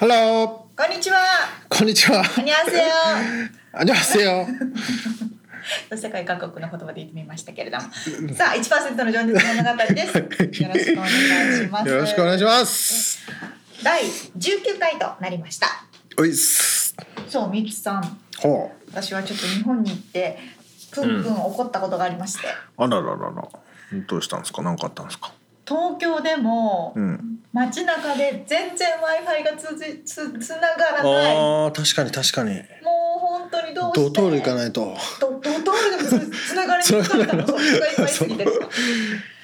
ハローこんにちは。こんにちは。こんにちは。こんにちは。世界各国の言葉で言ってみましたけれども。さあ、一パーセントの情熱物語です。よろしくお願いします。よろしくお願いします。第十九回となりました。おいっす。そう、みきさん。ほう。私はちょっと日本に行って、プンプン怒ったことがありまして。うん、あらららら。どうしたんですか？何かあったんですか？東京でもうん。街中で全然 w i f i がつじつつながらない。もあー確かに確かに。う本当にどうしてドトール行かないと。ドドトールでもつつながりにくかったの？い。っぱいすぎてですか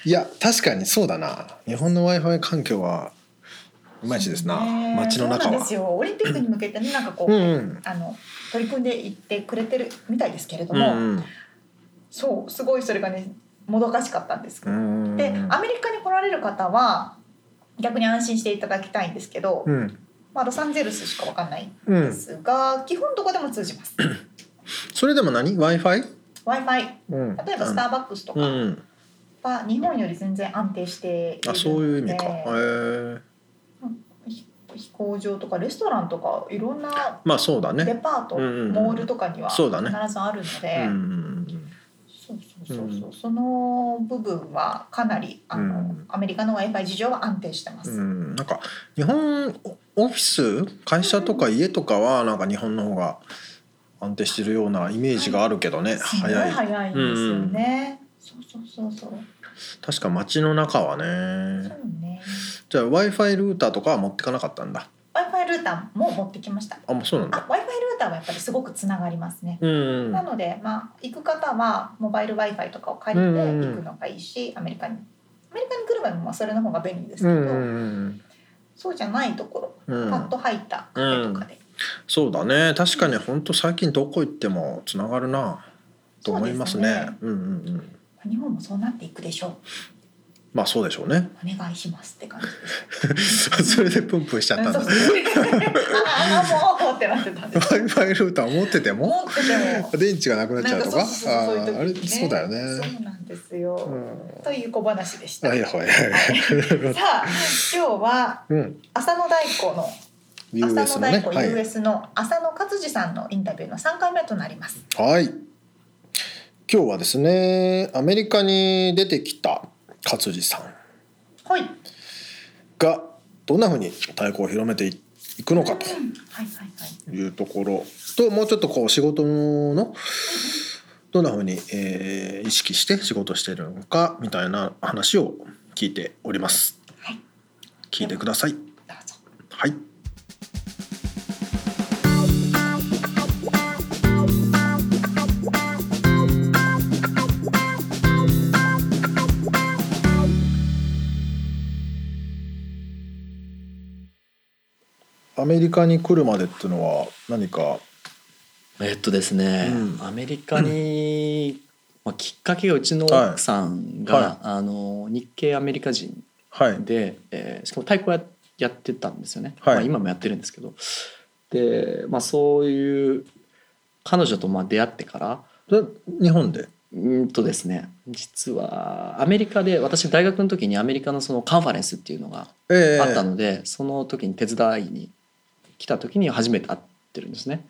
いや確かにそうだな。日本の w i f i 環境はいまいちですな。ね。街の中は。そうなんですよ。オリンピックに向けてねなんかこう、うんうん。あの取り組んでいってくれてるみたいですけれどうんも、うん。そうすごいそれがねもどかしかったんですけど、うん。でアメリカに来られる方は逆に安心していただきたいんですけど、うん。まあ、ロサンゼルスしかわかんないんうんですが、基本どこでも通じます。それでも何？W i f i w i f i うん。例えばスターバックスとかうんは日本より全然安定しているので。あそういう意味か。へえひ飛行場とかレストランとかいろんなまあそうだデねパート、うんうんうん。モールとかには必そうだね。ずあるので、うんうんそうそう。そうそう、その部分はかなりあの、うん。アメリカの w i f i 事情は安定してます。うん、なんか日本オフィス会社とか家とかはなんか日本の方が安定してるようなイメージがあるけどね、すごい早い。早いんですよね。そうそうそうそう。確か街の中はそねうね。じゃあ w i f i ルーターとかは持ってかなかったんだ Wi-Fi ルーターも持ってきました。あもうそうなんあ、だ Wi-Fi ルーターはやっぱりすごくつながりますね。うん。なので、まあ、行く方はモバイル Wi-Fi とかを借りてうん行くのがいいし、アメリカに。アメリカに来る場合もまあそれの方が便利ですけど、そうじゃないところ、うん。パッと入ったカフェとかで。そうだね。確かに本当最近どこ行ってもつながるなと思いますね。そううんうんうん。日本もそうなっていくでしょまあそうでしょうね。う。お願いしますって感じ。それでプンプンしちゃったんだ。そうそうああもうってなってたんです。w i f i ルーター持ってても。持ってても。電池がなくなっちゃうとか？そうそうそうそういう時あれ？そうだよね。そうなんですよ、うん。という小話でした、はいはいはい。さあ今日はうん。浅野大子の US 浅野大子 US の浅野勝次さんのインタビューの3回目となります。はい。今日はですね、アメリカに出てきた勝地さんはい。がどんなふうに太鼓を広めていくのかというところと、もうちょっとこう仕事のどんなふうに、えー意識して仕事しているのかみたいな話を聞いております。はい。聞いてください。はい。アメリカに来るまでっていうのは何か？えっとですね、うん。アメリカに、まあ、きっかけがうちの奥さんが、はい。はいあの日系アメリカ人はい。で、えーしかも太鼓ややってたんですよね、はい。まあ、今もやってるんですけど。で、まあ、そういう彼女とまあ出会ってからで日本で？うんとですね実はアメリカで私大学の時にアメリカのそのカンファレンスっていうのがええ。あったので、その時に手伝いに来た時に初めて会ってるんですね。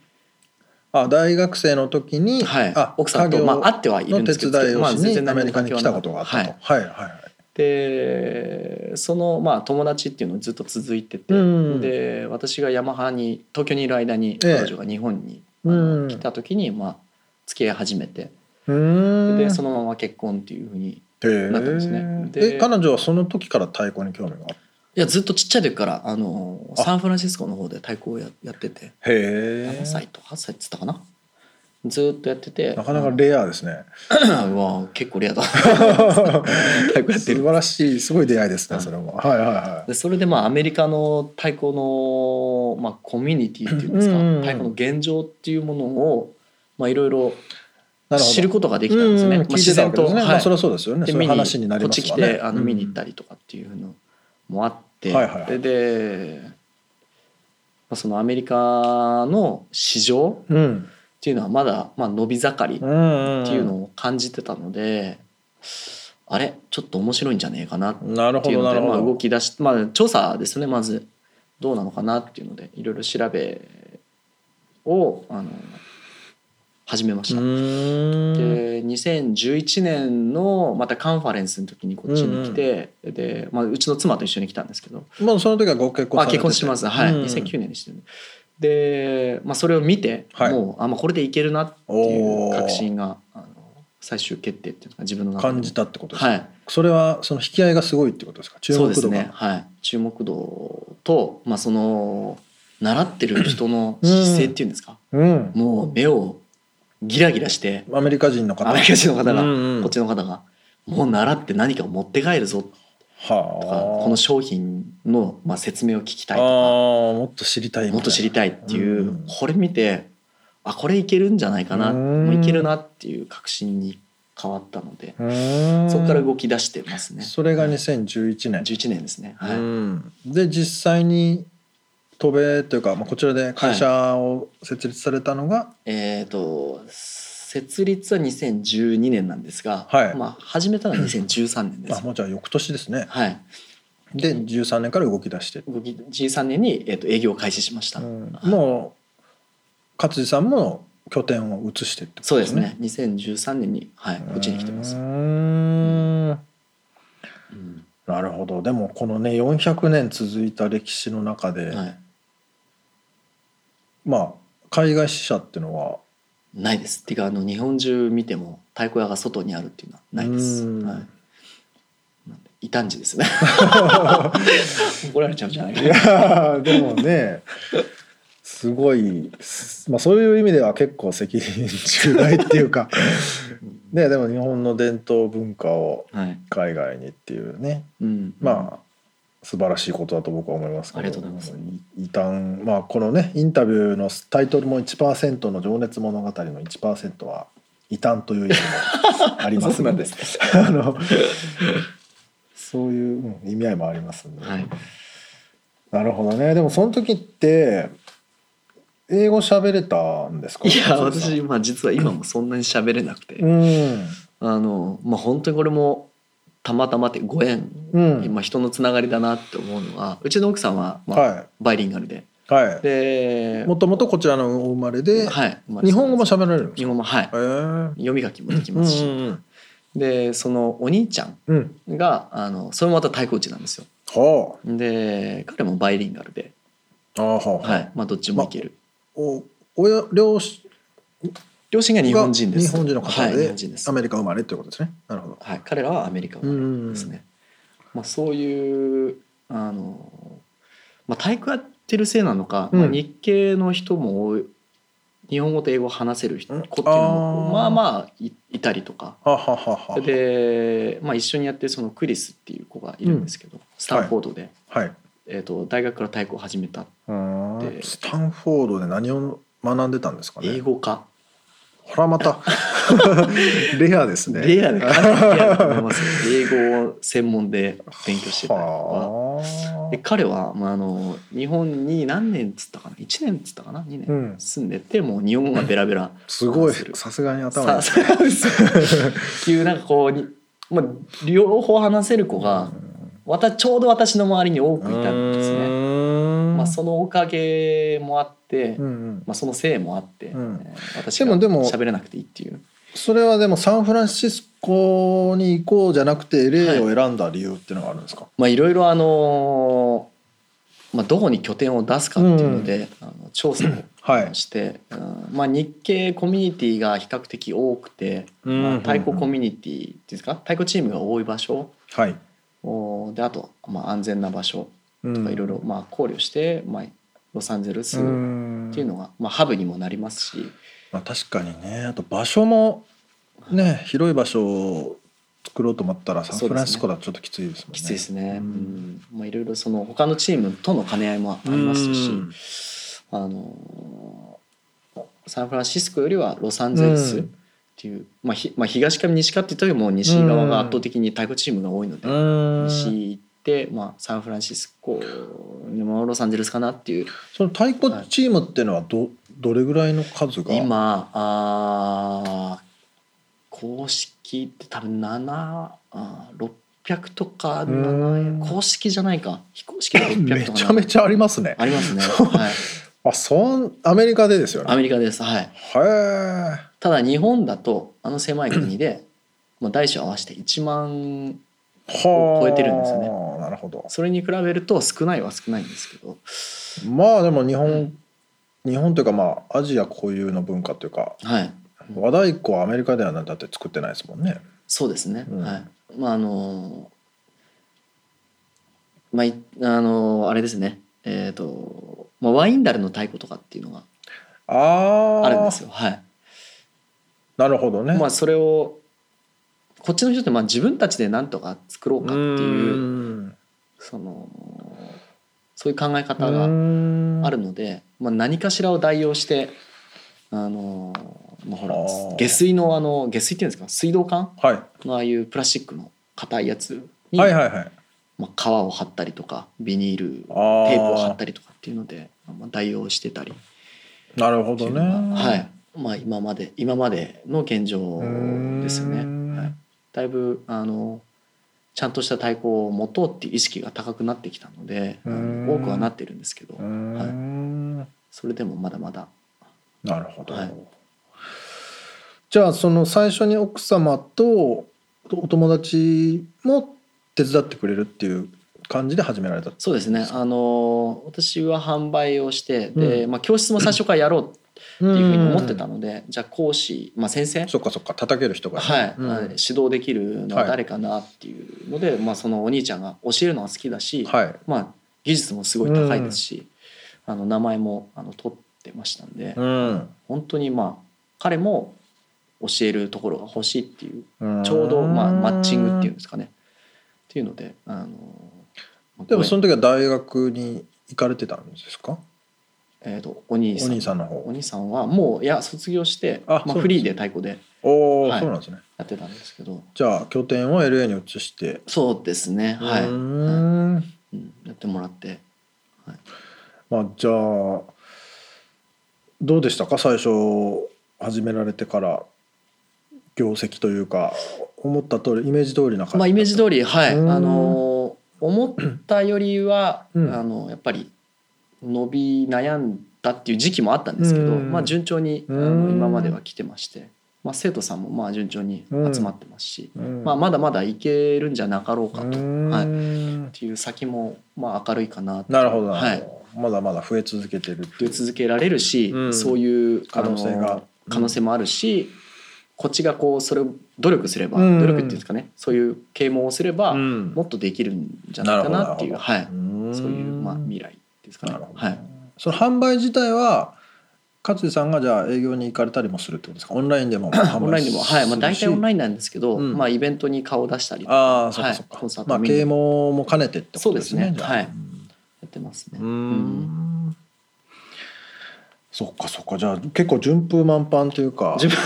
あ大学生の時に、はい。あ奥さんとまあ会ってはいるんですけどまあ全にアメリカに来たことがあったと。はい。はいはい。でそのまあ友達っていうのずっと続いてて、うんで私がヤマハに東京にいる間にええ。彼女が日本に、あのうん来た時にまあ付き合い始めて。うーん。でそのまま結婚っていうふうになったんですね。でえ彼女はその時から太鼓に興味があっいやずっとちっちゃい時からあのあ。サンフランシスコの方で太鼓をややってて。へえ。7歳と8歳っつったかな？ずっとやってて。なかなかレアですね。うわ結構レアだ。太鼓やってる。素晴らしいすごい出会いですねはいそれもはいはいはい。でそれでまあアメリカの太鼓の、まあ、コミュニティっていうんですか、うんうんうん太鼓の現状っていうものをまあいろいろ知ることができたんですね。うんまあ聞いてたわけですね。まあはいそれはそうですよね。で見に話になりこっち来てあの見に行ったりとかっていうのもあって、はいはいはい。でで、まあ、そのアメリカの市場うん。っていうのはまだ、まあ、伸び盛りっうんていうのを感じてたので、あれ？ちょっと面白いんじゃねえかなっなるほていうので、まあ、動き出し、まあ、調査ですねまず。どうなのかなっていうのでいろいろ調べをあの始めました。で2011年のまたカンファレンスの時にこっちに来て、で、まあ、うちの妻と一緒に来たんですけど、まあその時はご結婚まあ、されてて。結婚してます。はい、うん。2009年にしてるで、まあ、それを見て、はい。もうあ、まあ、これでいけるなっていう確信があの最終決定っていうのが自分の中で。感じたってことですか、はい。それはその引き合いがすごいってことですか？注そう目度が、ですね、はい、注目度と、まあ、その習ってる人の姿勢っていうんですか、うん。もう目をギラギラして。アメリカ人の方。アメリカ人の方が、うんうん。こっちの方が。もう習って何かを持って帰るぞ。とかはあこの商品の、まあ、説明を聞きたいああともっと知りたいもっと知りたいっていう、うんこれ見てあこれいけるんじゃないかな。うん。もういけるなっていう確信に変わったのでそこから動き出してますね。それが2011年、11年ですね。はい。うん。で実際に渡米というか、まあ、こちらで会社を設立されたのが、えっ、と設立は2012年なんですが、はいまあ始めたのは2013年です。あもうじゃあ翌年ですねはい。で13年から動き出して、動き13年にえっ、と営業を開始しました。うんもう勝地さんも拠点を移してってことそうですね。2013年にはいこっちに来てますうー。んうんなるほどでもこのね400年続いた歴史の中で、はい。まあ海外支社っていうのは？ないです。っていうかあの日本中見ても太鼓屋が外にあるっていうのはないです。うんはい。異端児ですね。怒られちゃうんじゃないかいな。やーでもねすごい、まあ、そういう意味では結構責任重大っていうか ねでも日本の伝統文化をはい。海外にっていうねうん。まあ素晴らしいことだと僕は思いますけど。ありがとうございます。い異端。まあこのねインタビューのタイトルも1%の情熱物語の1%は異端という意味もありますので。そうなんです。あのそういう、うん意味合いもありますんで、はい。なるほどね。でもその時って英語喋れたんですか？いや私まあ実は今もそんなに喋れなくて、うん。あのまあ本当にこれもたまたまってご縁、うん。まあ人のつながりだなって思うのはうちの奥さんは、まあはバイリンガルで。いはい。でもともとこちらのお生まれで、はい、まあ日本語も喋られる日本語もはい。へえ読み書きもできますし、うんでそのお兄ちゃんうんうん。があのそれもまた太鼓打ちなんですよ。はで彼もバイリンガルで、あああはあ。はい。まあ、どっちもいける、お親両親両親が日本人です。日本人の方でアメリカ生まれということですね。なるほど。はい、彼らはアメリカ生まれですね。まあ、そういうあの、まあ、体育やってるせいなのか、うん。まあ、日系の人も多い日本語と英語を話せる人うん。子っていうのもまあまあいいたりとか。で、まあ、一緒にやってるそのクリスっていう子がいるんですけど、スタンフォードで、はい。えー、と大学から太鼓を始めたスタンフォードで何を学んでたんですかね。英語科、ほらまた レアですね。レアでかなりレアだと思いますよ。英語を専門で勉強してたりとか。はで彼は、まあ、あの日本に何年っつったかな？1年っつったかな？2うん。年住んでて、もう日本語がベラベラ。すごい。さすがに頭さっていうなんかこうに、まあ、両方話せる子がちょうど私の周りに多くいたんですね。まあ、そのおかげもあって、うんうん。まあ、そのせいもあって、うん。えー私が喋れなくていいっていう。それはでもサンフランシスコに行こうじゃなくて LA を選んだ理由っていうのがあるんですか、まあいろいろあのーまあ、どこに拠点を出すかっていうので、あの調査をはい。して、うん。まあ、日系コミュニティが比較的多くて、うん。まあ、太鼓コミュニティですか？太鼓チームが多い場所はい。おであと、まあ、安全な場所ととかいろいろまあ考慮して、まあ、ロサンゼルスっん。ていうのが、まあ、ハブにもなりますし。まあ、確かにね。あと場所もね広い場所を作ろうと思ったらサンフランシスコだとちょっときついですもんね。きついですね。まあ、いろいろその他のチームとの兼ね合いもありますし、うん。あのサンフランシスコよりはロサンゼルスっていう、まあひまあ、東か西かって言ったらもう西側が圧倒的に太鼓チームが多いので、うん。西まあ、サンフランシスコロサンゼルスかなっていう。その太鼓チームっていうのはどどれぐらいの数が？今あー公式って多分7あー600とかうん。7公式じゃないか。非公式で600めとかちゃめちゃありますね。ありますね、はい、あそんアメリカでですよね。アメリカです。はい。へえ。ただ日本だとあの狭い国でもう大小合わせて1万はあ超えてるんですよね。なるほど。それに比べると少ないは少ないんですけど。まあでも日本、日本というかまあアジア固有の文化というかはい。和太鼓はアメリカではだって作ってないですもんね。そうですね、うん。はい。まああのまあいあのあれですね。えっ、と、まあ、ワインダルの太鼓とかっていうのがあああるんですよ。はい。なるほどね。まあそれをこっちの人ってまあ自分たちで何とか作ろうかっていうそのそういう考え方があるので、まあ、何かしらを代用してあの、まあ、ほら下水のあの下水っていうんですか水道管？はい、のああいうプラスチックの硬いやつに、はいはいはい。まあ、革を貼ったりとかビニールテあー。ープを貼ったりとかっていうので、まあ、代用してたり。なるほどね。はい。まあ、今まで今までの現状ですよね。だいぶあのちゃんとした太鼓を持とうっていう意識が高くなってきたので多くはなってるんですけどうーん。それでもまだまだ。なるほど。はい。じゃあその最初に奥様とお友達も手伝ってくれるっていう感じで始められた？そうですね。あの私は販売をしてで、うん。まあ、教室も最初からやろうっっていうふうに思ってたので、じゃあ講師、まあ、先生？そっかそっか叩ける人が。ね、はい、うん。指導できるのは誰かなっていうので、まあ、そのお兄ちゃんが教えるのが好きだし、はい。まあ、技術もすごい高いですし、あの名前もあの取ってましたんで、うん。本当にまあ彼も教えるところが欲しいっていううん。ちょうどまあマッチングっていうんですかね。っていうのであのでもその、の時は大学に行かれてたんですか？えー、とお兄さん。お兄さんの方。お兄さんはもういや卒業してまあ、あそうなんですね。フリーで太鼓で。おお、はい。そうなんですね。やってたんですけど。じゃあ拠点を LA に移して。そうですね。はい。うーはいん。うん。やってもらって。まあじゃあどうでしたか？最初始められてから業績というか思った通りイメージ通りな感じまあイメージ通りはい。あうん。の思ったよりは、うん。あのやっぱり伸び悩んだっていう時期もあったんですけど、うん。まあ順調にあうん。の今までは来てまして、まあ、生徒さんもまあ順調に集まってますし、うん。まあ、まだまだいけるんじゃなかろうかと、はい、っていう先もまあ明るいかなと。なるほど。なはい。まだまだ増え続けてる増え続けられるし、うん。そういう可能性が。可能性もあるし、こっちがこうそれを努力すれば、うん。努力っていうんですかね。そういう啓蒙をすれば、うん。もっとできるんじゃないかなっていう、はい、そういうまあ未来ですかね。なるほ。ど、はい、その販売自体は勝地さんがじゃあ営業に行かれたりもするってことですか？オンラインでも 販売オンラインでも、はい。まあ、大体オンラインなんですけど、うん。まあ、イベントに顔を出したりとか。ああそっかそっか、はいコンサートまあ啓蒙も兼ねてってことですねね。はい。やってますね。うん。ん。そっかそっか。じゃあ結構順風満帆というか。自分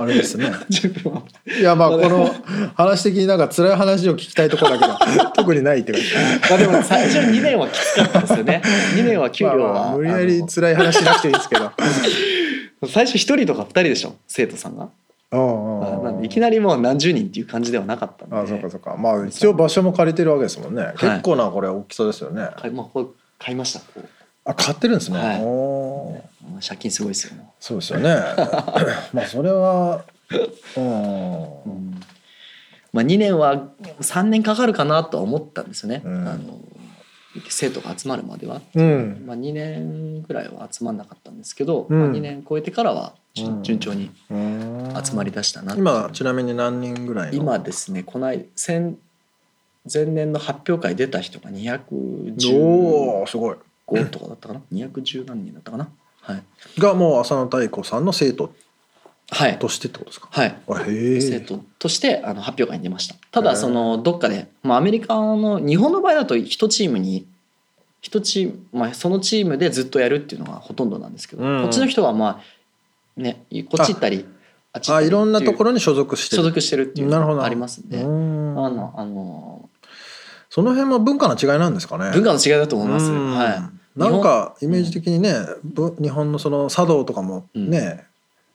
あれですね。いやまあこの話的になんか辛い話を聞きたいところだけど 特にないっていうかまあでも最初2年はきつかったですよね。2年は給料は、まあまあ無理やりあ辛い話しなくていいですけど。の 最初1人とか2人でしょ？生徒さんが。うんうんうんなん。でいきなりもう何十人っていう感じではなかったんで。あそうかそうか。まあ一応場所も借りてるわけですもんね、結構なこれ大きさですよね。買いまあ買いました。あ買ってるんですね、はい。借金すごいですよね。そうですよね まあそれは うん。うん。まあ2年は3年かかるかなとは思ったんですよね。うん。あの生徒が集まるまでは、うん。まあ、2年ぐらいは集まんなかったんですけど、うん。まあ、2年超えてからは順調にうん集まりだしたな今ちなみに何人ぐらいの？今ですねこの間先前年の発表会出た人が215おおすごい。とかだったかな？210何人だったかな？はい。がもう浅野太子さんの生徒はい。としてってことですか？はい。生徒としてあの発表会に出ました。ただそのどっかで、まあ、アメリカの日本の場合だと1チームに1チーム、まあ、そのチームでずっとやるっていうのがほとんどなんですけど、うん。こっちの人はまあねこっち行ったりあっち行ったりあいろんなところろに所属してる。所属してるっていうなるほど。のがありますんで。うん。あのあのその辺も文化の違いなんですかね？文化の違いだと思います、うん。はい。なんかイメージ的にね、ぶ日本のその茶道とかもね、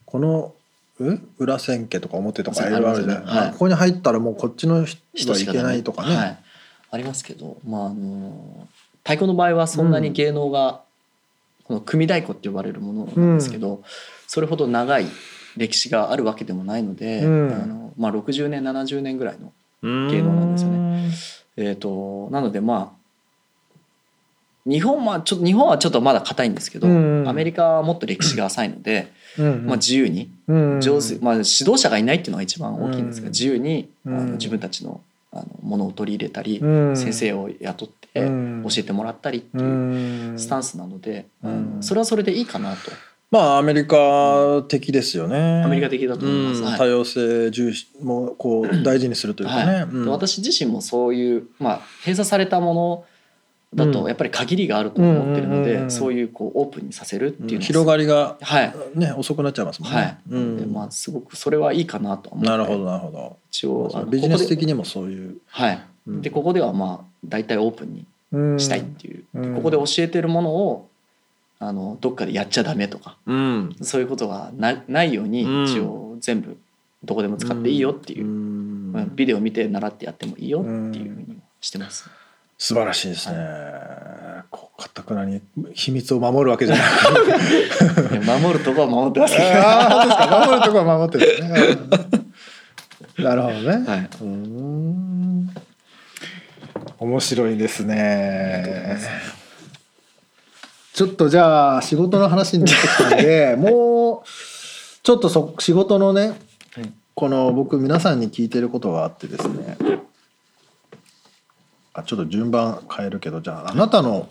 このう裏千家とか表とかいろいろあるじゃない、はい。あここに入ったらもうこっちの人はいけないとかね、はい、ありますけど、まあ、あの太鼓の場合はそんなに芸能が、この組太鼓って呼ばれるものなんですけど、それほど長い歴史があるわけでもないので、うん。あのまあ、60年70年ぐらいの、芸芸能なんですよね。えー、となのでまあ日本はちょっと日本はちょっとまだ硬いんですけど、うんアメリカはもっと歴史が浅いので、うんまあ、自由にうん上手、まあ、指導者がいないっていうのが一番大きいんですが、うん。自由にあのうん。自分たちのあのものを取り入れたり、うん。先生を雇ってうん。教えてもらったりってういうん。スタンスなので、うん。あのそれはそれでいいかなと。まあアメリカ的ですよね。アメリカ的だと思います。はい。うん多様性重視もこう 大事にするというかね、はい。うん。で私自身もそういう、まあ、閉鎖されたものだうん。とやっぱり限りがあると思ってるので、そういうこうオープンにさせるっていう広がりがはい、ね遅くなっちゃいますもんね、はい。うん。でまあ、すごくそれはいいかなと思って。なるほどなるほど。一応あのビジネス的にもそういう、はい、うん。でここではまあ大体オープンにうんしたいっていう、うん。ここで教えてるものをあのどっかでやっちゃダメとか。うん。そういうことがなないようにうん。一応全部どこでも使っていいよっていう、ビデオ見て習ってやってもいいよっていうふうにしてます。素晴らしいですね、こうかたくなに秘密を守るわけじゃなく守るとこは守ってますけど。ああ本当ですか。守るとこは守ってるね。う んなるほどね、はい。うーん。面白いですね。ちょっとじゃあ仕事の話になってきたんで もうちょっとそ仕事のねはい。この僕皆さんに聞いてることがあってですねあちょっと順番変えるけどじゃああなたの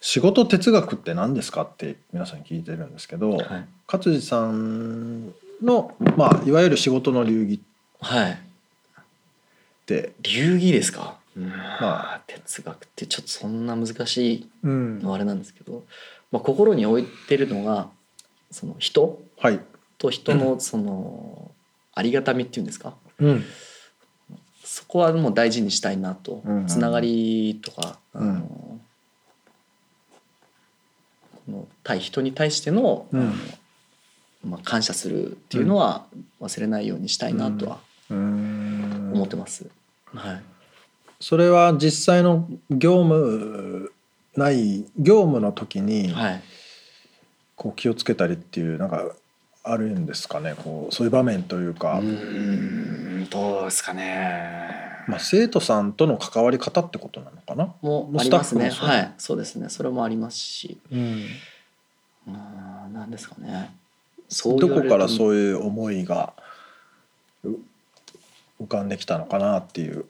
仕事哲学って何ですかって皆さんに聞いてるんですけど、はい。勝地さんの、まあ、いわゆる仕事の流儀はい。って、流儀ですか？ままあ。哲学ってちょっとそんな難しいうん。のはあれなんですけど、まあ心に置いてるのがその人はい、と人のそのありがたみっていうんですか？うんそこはもう大事にしたいなと、うんうんつながりとか、うん。あのこの対人に対しての,、うん。まあ、感謝するっていうのは忘れないようにしたいなとはうん。思ってます。はい、それは実際の業務ない業務の時にはい、こう気をつけたりっていうなんかあるんですかねこうそういう場面というか、うーんどうですかね。まあ、生徒さんとの関わり方ってことなのかな、もあスタッりますね。はい、そうですね。それもありますし、うん、うーんなんですかね。そうどこからそういう思いがう浮かんできたのかなっていう。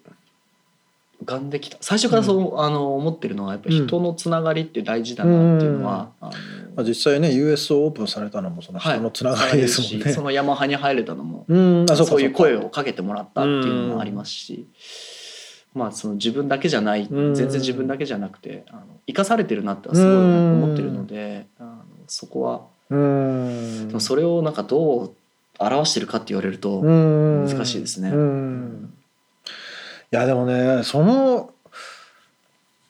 浮かんできた。最初からそう、あの思ってるのはやっぱり人のつながりって大事だなっていうのは、あのまあ、実際ね US をオープンされたのもその人のつながりですもんね。しそのヤマハに入れたのも、うん、あそうかそういうか声をかけてもらったっていうのもありますし、まあその自分だけじゃない、うん。全然自分だけじゃなくてあの生かされてるなってはすごい思ってるので、あのそこは、うん。でもそれをなんかどう表してるかって言われると、難難しいですね。うん。いやでもねその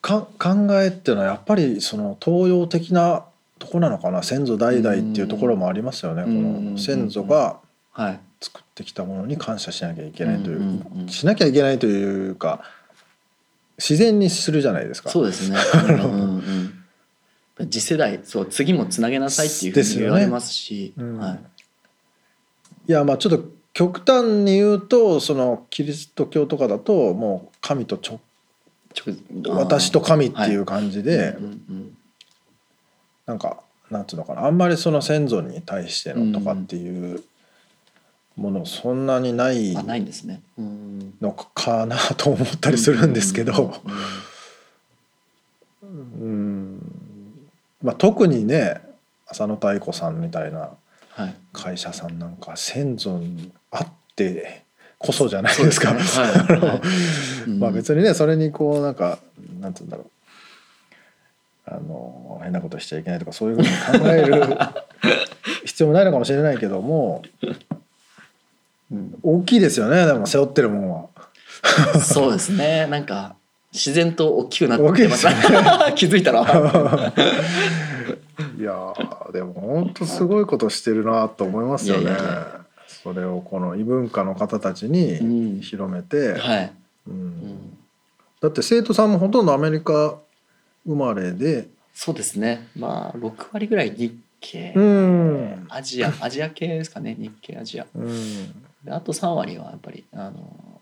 か考えっていうのはやっぱりその東洋的なとこなのかな先祖代々っていうところもありますよね。こうん。の先祖がはい、作ってきたものに感謝しなきゃいけないという、しなきゃいけないというか自然にするじゃないですか。そうですね。うんうんうん、次世代そう次もつなげなさいっていうふうに言われますし、うんはい、いやまあちょっと極端に言うとそのキリスト教とかだともう神と直直私と神っていう感じで、うんうんなんかなんていうのかなあんまりその先祖に対してのとかっていうものそんなにないうんあないんですね。うんのかなと思ったりするんですけど、うん。まあ、特にね浅野太子さんみたいなはい。会社さんなんか先祖にあってこそじゃないですか。そうですねはい はいうんまあ別にねそれにこうなんかなんて言うんだろうあの変なことしちゃいけないとかそういうふうに考える 必要もないのかもしれないけども、うん大きいですよねでも背負ってるもんは。そうですね。なんか自然と大きくなってます。大きいです 気づいたら。いやーでも本当すごいことしてるなと思いますよね。いやいやそれをこの異文化の方たちうにん。広めて、はい。うん。うん。だって生徒さんもほとんどアメリカ生まれで、そうですね。まあ六割ぐらい日系、うん。アジアアジア系ですかね。日系アジア。うん。であと三割はやっぱりあの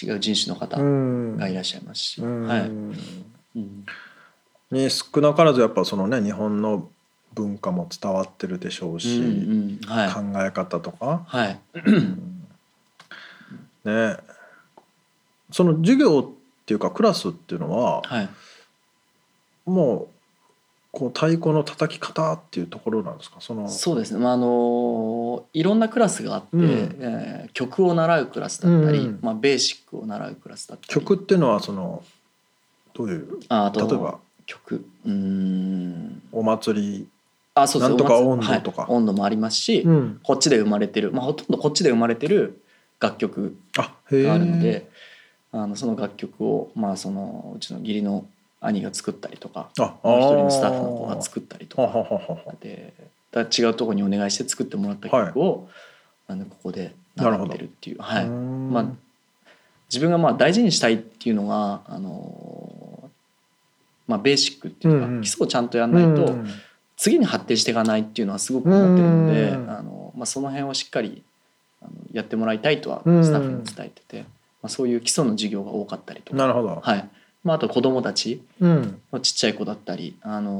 違う人種の方うん。がいらっしゃいますし、うん。はい。うん。に少なからずやっぱそのね日本の文化も伝わってるでしょうし、うんうんはい。考え方とか、はい。ね。その授業っていうかクラスっていうのははい。もうこう太鼓の叩き方っていうところなんですか？その。そうですね。まああのいろんなクラスがあって、うん。えー曲を習うクラスだったり、うん。まあベーシックを習うクラスだったり、曲っていうのはそのどういう？あ例えば。曲。うーん。お祭り、あそうですなんとか温度とか。はい。温度もありますし、うん、こっちで生まれてる、まあ、ほとんどこっちで生まれてる楽曲があるのであのその楽曲を、まあ、そのうちの義理の兄が作ったりとか一人のスタッフの子が作ったりとははか。はははでだ違うところにお願いして作ってもらった曲を、あのここで習ってるっていう。はい。まあ自分がまあ大事にしたいっていうのがあの、まあ、ベーシックっていうか、うんうん。基礎をちゃんとやらないと、うん次に発展していかないっていうのはすごく思ってるので、うん。あのまあ、その辺をしっかりやってもらいたいとはうん。スタッフに伝えてて、まあ、そういう基礎の授業が多かったりとか、なるほど、はい。まあ、あと子どもたちうん。ちっちゃい子だったりあの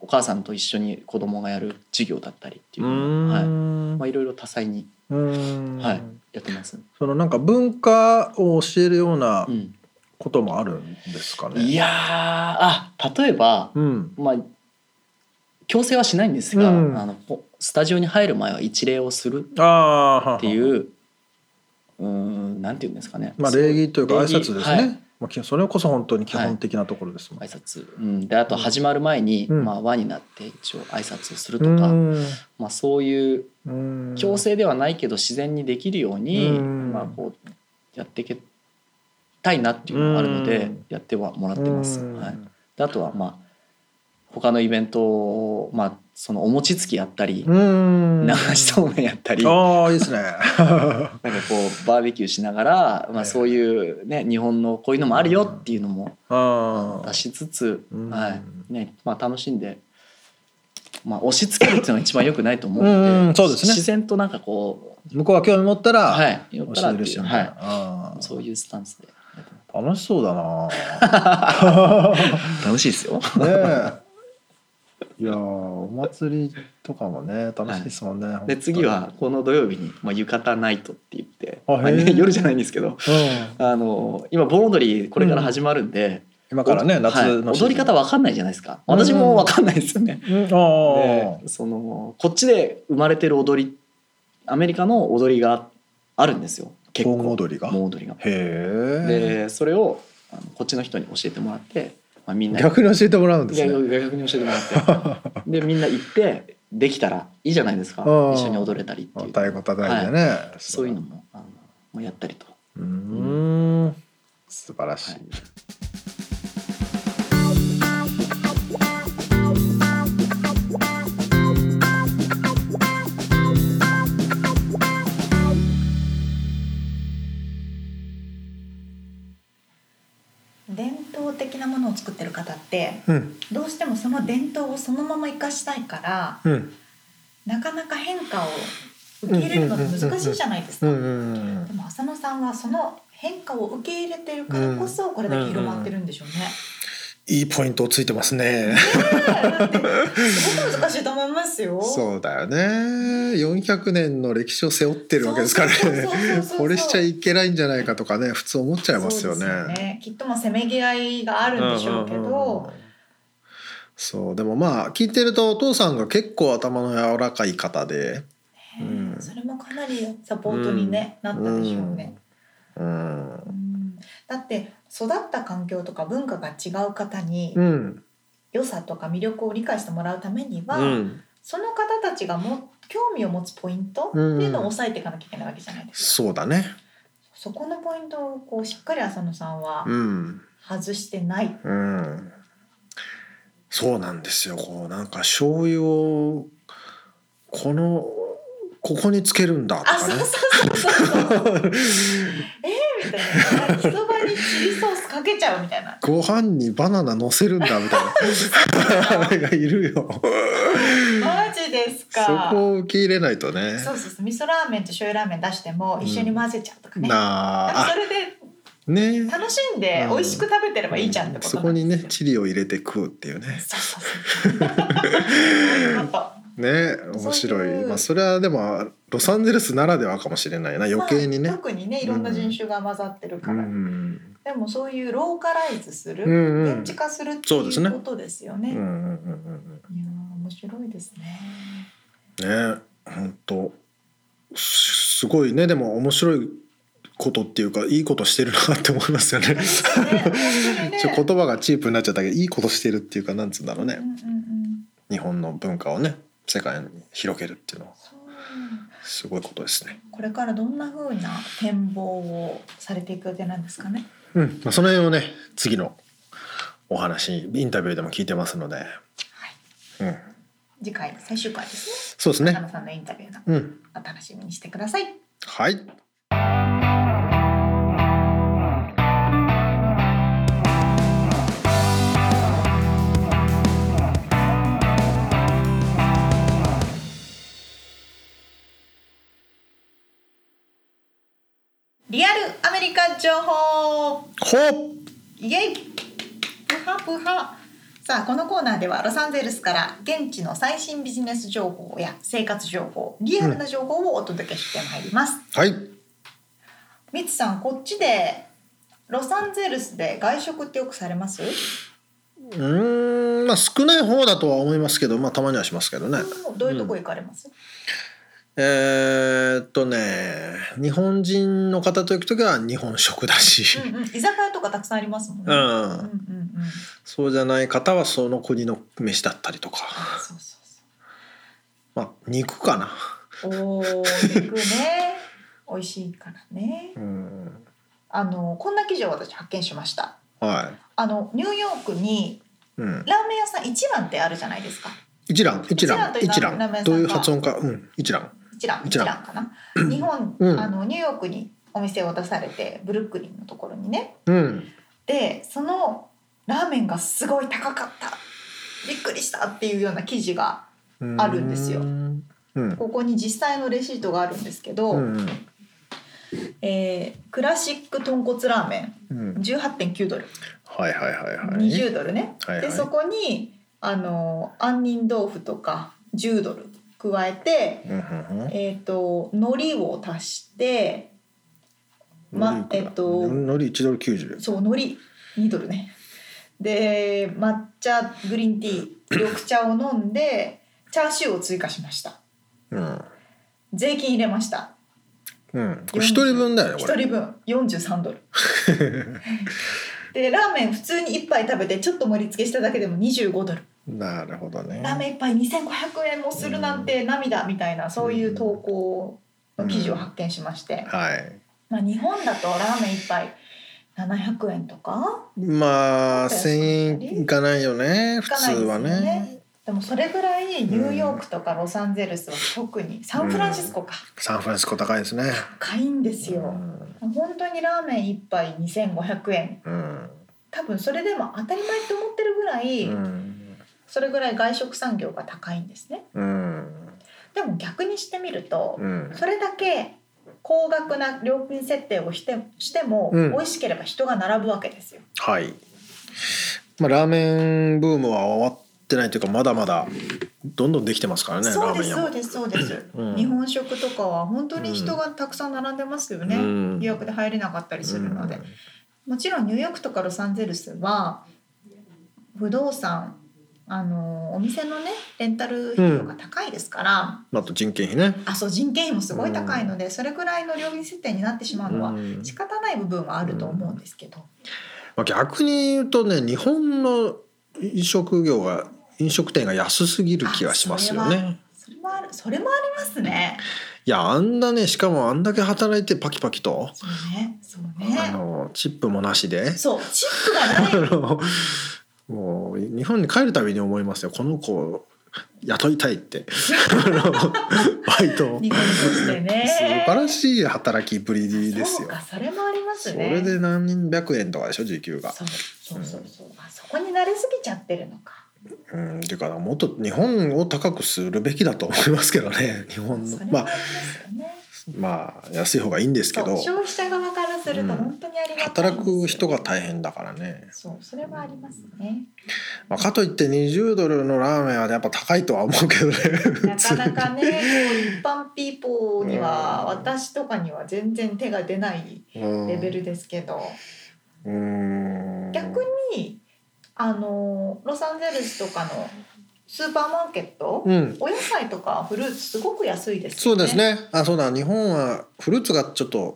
お母さんと一緒に子供がやる授業だったりっていうのを、はい。まあ、いろいろ多彩にはいやってます。そのなんか文化を教えるようなうん。こともあるんですかね？いやーあ例えば、うん、まあ強制はしないんですが、うん。あのこスタジオに入る前は一礼をするっていううーんなんていうんですかね。まあ礼儀というか挨拶ですね。はい。まあきそれこそ本当に基本的なところですもん。挨拶、うん、であと始まる前に、うん。まあ、輪になって一応挨拶をするとうか、ん。まあ、そういううん。強制ではないけど自然にできるように、うん。まあ、こうやっていけたいなっていうのがあるので、うん。やってはもらってます。うん。はい、であとはまあ他のイベントを、まあ、そのお餅つきやったり、うん流しそうめんやったり。ああいいですね。なんかこうバーベキューしながら、まあ、はいそういうね日本のこういうのもあるよっていうのもあ出しつつ、うんはいねまあ、楽しんで、まあ、押し付けるっていうのが一番良くないと思ううんのでうんそうですね自然となんかこ向こうが興味持ったうら、はいい。はあい、そういうスタンスで楽しそうだな。す 楽しいですよ。ねえ。いやーお祭りとかもね楽しいですもんね。で次はこの土曜日に、まあ、浴衣ナイトって言って、あまあ夜じゃないんですけどうん、あの今盆踊りこれから始まるんで、今からね夏はい。の踊り方わかんないじゃないですか。私もわかんないですよね。うん。あ でそのこっちで生まれてる踊りアメリカの踊りがあるんですよ。結構。盆踊りが？盆踊りが。でそれをあのこっちの人に教えてもらって、まあ、みんな。逆に教えてもらうんですね。逆逆に教えてもらって。でみんな行ってできたらいいじゃないですか。うん。一緒に踊れたりっていう。太鼓叩いてね、そう。いうのもあのやったりと。うーん。素晴らしい、はいうんどうしてもその伝統をそのまま生かしたいからうんなかなか変化を受け入れるのって難しいじゃないですか。でも浅野さんはその変化を受け入れてるからこそこれだけ広まってるんでしょうね。いいポイントをついてますね。すごく難しいと思いますよ。そうだよね。400年の歴史を背負ってるわけですからね。これしちゃいけないんじゃないかとかね、普通思っちゃいますよね。そうですよきっとまあせめぎ合いがあるんでしょうけうんうんうんど、そうでもまあ聞いてるとお父さんが結構頭の柔らかい方で、うんそれもかなりサポートに、ねなったでしょうね。うんうんだって育った環境とか文化が違う方にうん良さとか魅力を理解してもらうためには、うんその方たちがも興味を持つポイントっていうのを押さえていかなきゃいけないわけじゃないですか。そうだね。そこのポイントをこうしっかり浅野さんはうん外してない。うん、そうなんですよこうなんか醤油をこのここにつけるんだとかねそうそうそうそう。えー、みたいな。焼きそばにチリソースかけちゃうみたいな。ご飯にバナナ乗せるんだみたいな あれがいるよマジですそか。こを受け入れないとねそうそうそう。味噌ラーメンと醤油ラーメン出しても一緒に混ぜちゃうとかね。なあそれでね楽しんで美味しく食べてればいいじゃんってことそこにねチリを入れて食うっていうねそうそうそう。ね面白い。まあそれはでもロサンゼルスならではかもしれないな。余計にね。まあ、特にねいろんな人種が混ざってるうから、ん。でもそういうローカライズする、うんうん。現地化するっていうことですよね。うんうんうんうん。いやー面白いですね。ね本当。すすごいね。でも面白いことっていうかいいことしてるなって思いますよね。ね。ちょ言葉がチープになっちゃったけどいいことしてるっていうかなんつうんだろうね。うんうんうん。日本の文化をね世界に広げるっていうのはすごいことですね。これからどんな風な展望をされていく予定なんですかね？うんまあ、その辺をね次のお話インタビューでも聞いてますので、はい。うん、次回最終回ですそうですね。中ね。野さんのインタビューのうん、お楽しみにしてください。はい。アメリカ情報ほイエイプハプハさあこのコーナーではロサンゼルスから現地の最新ビジネス情報や生活情報リアルな情報をお届けしてまいります。はい。みつさんこっちでロサンゼルスで外食ってよくされます？うーんまあ少ない方だとは思いますけどまあたまにはしますけどね。どういうとこ行かれます？えーっとね日本人の方と行く時は日本食だし、うんうん、居酒屋とかたくさんありますもんね。うんうんうんうん。そうじゃない方はその国の飯だったりとかそうそうそまあ肉かな。う。おお肉ね美味しいからね。うんあのこんな記事を私発見しました。はあのニューヨークにラーメン屋さん一蘭ってあるじゃないですか。一蘭一蘭一一蘭どういう発音かうん一蘭一蘭一一蘭蘭かな。日本、うん。あのニューヨークにお店を出されてブルックリンのところにね。うん。でそのラーメンがすごい高かった。びっくりしたっていうような記事があるんですよ。うん。うん。ここに実際のレシートがあるんですけど、うんえークラシック豚骨ラーメンうん。18.9ドル、はいはいはいはい。20ドルね、はいはい。でそこにあの杏仁豆腐とか10ドル加えて、えっ、と海苔を足してまえっと海苔一ドル九十そう海苔2ドルね。で抹茶グリーンティー緑茶を飲んでチャーシューを追加しました。うん。税金入れました。うん。一人分だよねこれ。1人分。43ドル。でラーメン普通に1杯食べてちょっと盛り付けしただけでも25ドルなるほどね。ラーメン1杯2500円もするなんて涙みたいなそういう投稿の記事を発見しまして、はい。まあ、日本だとラーメン1杯700円とか？まあそうだよ千円いかないよね普通はね。ね。でもそれぐらいニューヨークとかロサンゼルスは特に。サンフランシスコか。サンフランシスコ高いですね。高いんですよ。本当にラーメン1杯2500円。うん。多分それでも当たり前って思ってるぐらい、うんそれぐらい外食産業が高いんですねうんでも逆にしてみると、うんそれだけ高額な料金設定をしてしても、うん美味しければ人が並ぶわけですよ。はい。まあラーメンブームは終わってないというかまだまだどんどんできてますからね。そうですそう。ですそうです、うん日本食とかは本当に人がたくさん並んでますよね、うん予約で入れなかったりするので、もちろんニューヨークとかロサンゼルスは不動産あのお店のねレンタル費用が高いですから、うんあと人件費ね。あそう人件費もすごい高いので、それぐらいの料金設定になってしまうのはうん仕方ない部分はあると思うんですけど、まあ逆に言うとね日本の飲食業が飲食店が安すぎる気がしますよね。それもあるそれもありますね。いやあんなねしかもあんだけ働いてパキパキと、そうねそうあね。のチップもなしで。そうチップがない もう日本に帰るたびに思いますよこの子を雇いたいって バイト日本としてね。素晴らしい働きぶりですよそうかそれもありますそね。れで何百円とかでしょ時給がそうそうそうそう。あそこに慣れすぎちゃってるのか。うんっていうかもっと日本を高くするべきだと思いますけどね日本のまあまあ安い方がいいんですけど消費者側からすると本当にありがたい働く人が大変だからね、そうそれはありますね。まあ、かといって20ドルのラーメンはやっぱ高いとは思うけどね なかなかね一般ピーポーには私とかには全然手が出ないレベルですけど、うん。逆にあのロサンゼルスとかのスーパーマーケット、うん。お野菜とかフルーツすごく安いですよね。そうですね。あそうだ。日本はフルーツがちょっと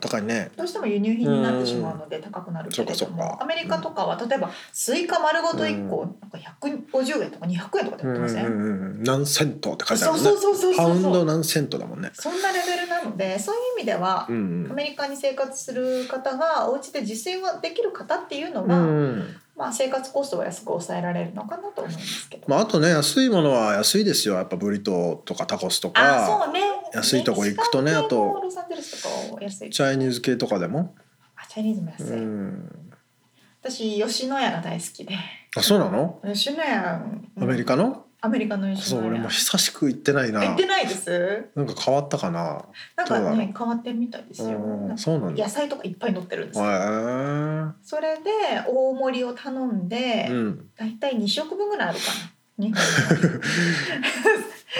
高いね。どうしても輸入品になってしまうので高くなるけれども。アメリカとかは例えばスイカ丸ごと1個なんか150円とか200円とかで売ってません、うんうんうん。何セントって書いてあそうるもんねそうそうそう。パウンそうド何セントだもんね。そんなレベルなのでそういう意味では、うんアメリカに生活する方がお家で自炊ができる方っていうのうは、んまあ、生活コストは安く抑えられるのかなと思いますけど。まあ、あとね安いものは安いですよ。やっぱブリトーとかタコスとあかそうね。安いとこ行くとねあとのロサンゼルスとかは安い。チャイニーズ系とかでも、あチャイニーズも安い、うん、私吉野家が大好きで。あそうなの？吉野家アメリカの、アメリカの吉野家そう俺も久しく行ってないな。行ってないです？なんか変わったかな？なんかね変わってるみたいですよ。そうなんだ。野菜とかいっぱい乗ってるんですそれで大盛りを頼んで、うん。だいたい2食分ぐらいあるかな。日本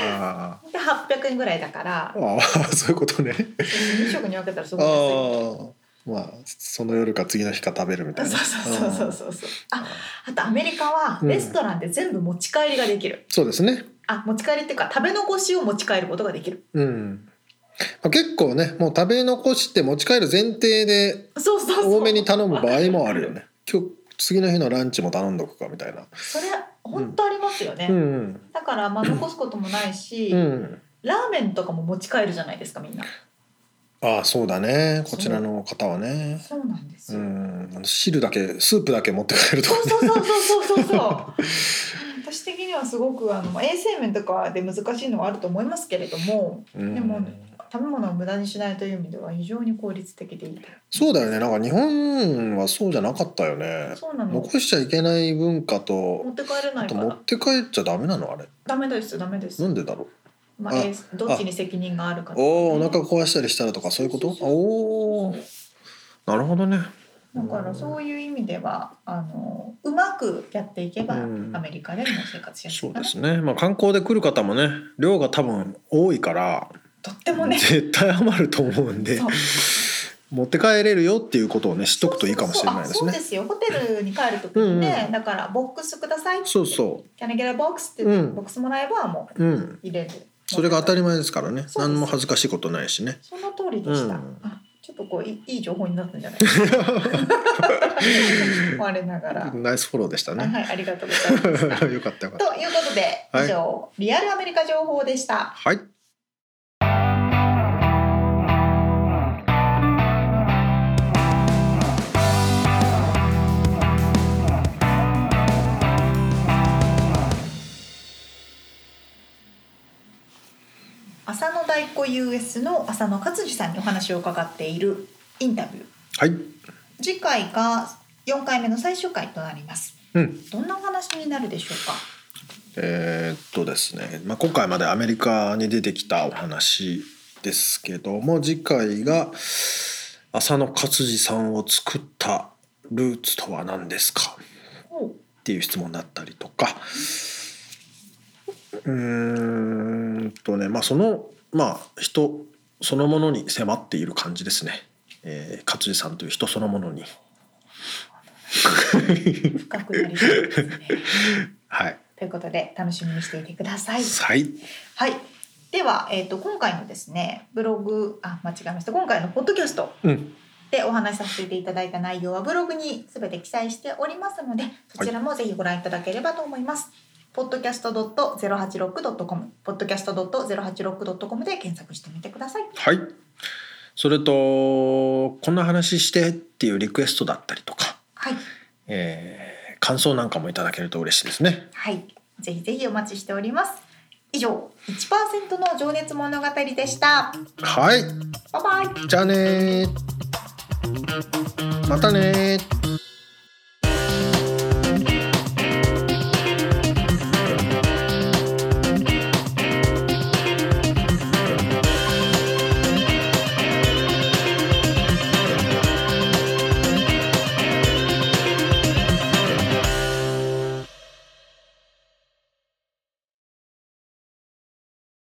あで800円ぐらいだから。ーあーそういうことね。2食に分けたらすあごい安いあまあその夜か次の日か食べるみたいな。そうそうそうそうそう。あああとアメリカはうん。レストランで全部持ち帰りができる、そうですね。あ持ち帰りっていうか食べ残しを持ち帰ることができる。うん。まあ結構ねもう食べ残して持ち帰る前提でそうそうそう。多めに頼む場合もあるよね。今日次の日のランチも頼んどくかみたいな。それ本当ありますよね、うん。だからまあ残すこともないし、うん。ラーメンとかも持ち帰るじゃないですかみんなああそうだね。こちらの方はね。そうなんですうよ、ん汁だけスープだけ持って帰るとかそうそうそうそうそうそうそう。私的にはすごくあのまあ衛生面とかで難しいのはあると思いますけれどもうん。でも食べ物を無駄にしないという意味では非常に効率的でいいと。そうだよね。なんか日本はそうじゃなかったよね。そうなの。残しちゃいけない文化持とって帰れなあいから。と持って帰っちゃダメなの？あれ。ダメですダメです。なんでだろまあ、あえーどっちに責任があるかおおお腹壊したりしたらとかそういうこと？そうそうそうおおなるほどね。だからそういう意味ではあのうまくやっていけば、うん。アメリカでも生活しやすそいうかな。ですね。まあ観光で来る方もね量が多分多いからとってもね。絶対余ると思うんでそう。持って帰れるよっていうことをね知っとくといいかもしれないですね。そうそうそう。あそうですよ。ホテルに帰る時にね、うん。うんだからボックスくださいそうそ Can I get a box? って、うん。ボックスもらえばもうううん。入れるそれが当たり前ですからね。何も恥ずかしいことないしね。その通りでした、うん。あちょっとこういいい情報になったんじゃない？ですか我ながら、ナイスフォローでしたね。はいありがとうございました。よかったよかった。ということではい。以上、リアルアメリカ情報でした。はい浅野大子 US の浅野勝次さんにお話を伺っているインタビュー。はい。次回が4回目の最終回となります。うん。どんなお話になるでしょうか？えーっとですね、まあ、今回までアメリカに出てきたお話ですけども次回が浅野勝次さんを作ったルーツとは何ですか？っていう質問だったりとか。うーんとねまあそのまあ人そのものに迫っている感じですね、えー、勝次さんという人そのものに深くなりそうですね。はいということで楽しみにしていてください。はいはい。では、えっ、と今回のですねブログあ間違えました今回のポッドキャストうんでお話しさせていただいた内容はブログにすべて記載しておりますのでそちらもぜひご覧いただければと思います。podcast.086.com podcast.086.com で検索してみてください。はいそれとこんな話してっていうリクエストだったりとか、はい。えー感想なんかもいただけると嬉しいですねはい。ぜひぜひお待ちしております。以上、1%の情熱物語でした。はいバイバイ。じゃあねーまたねー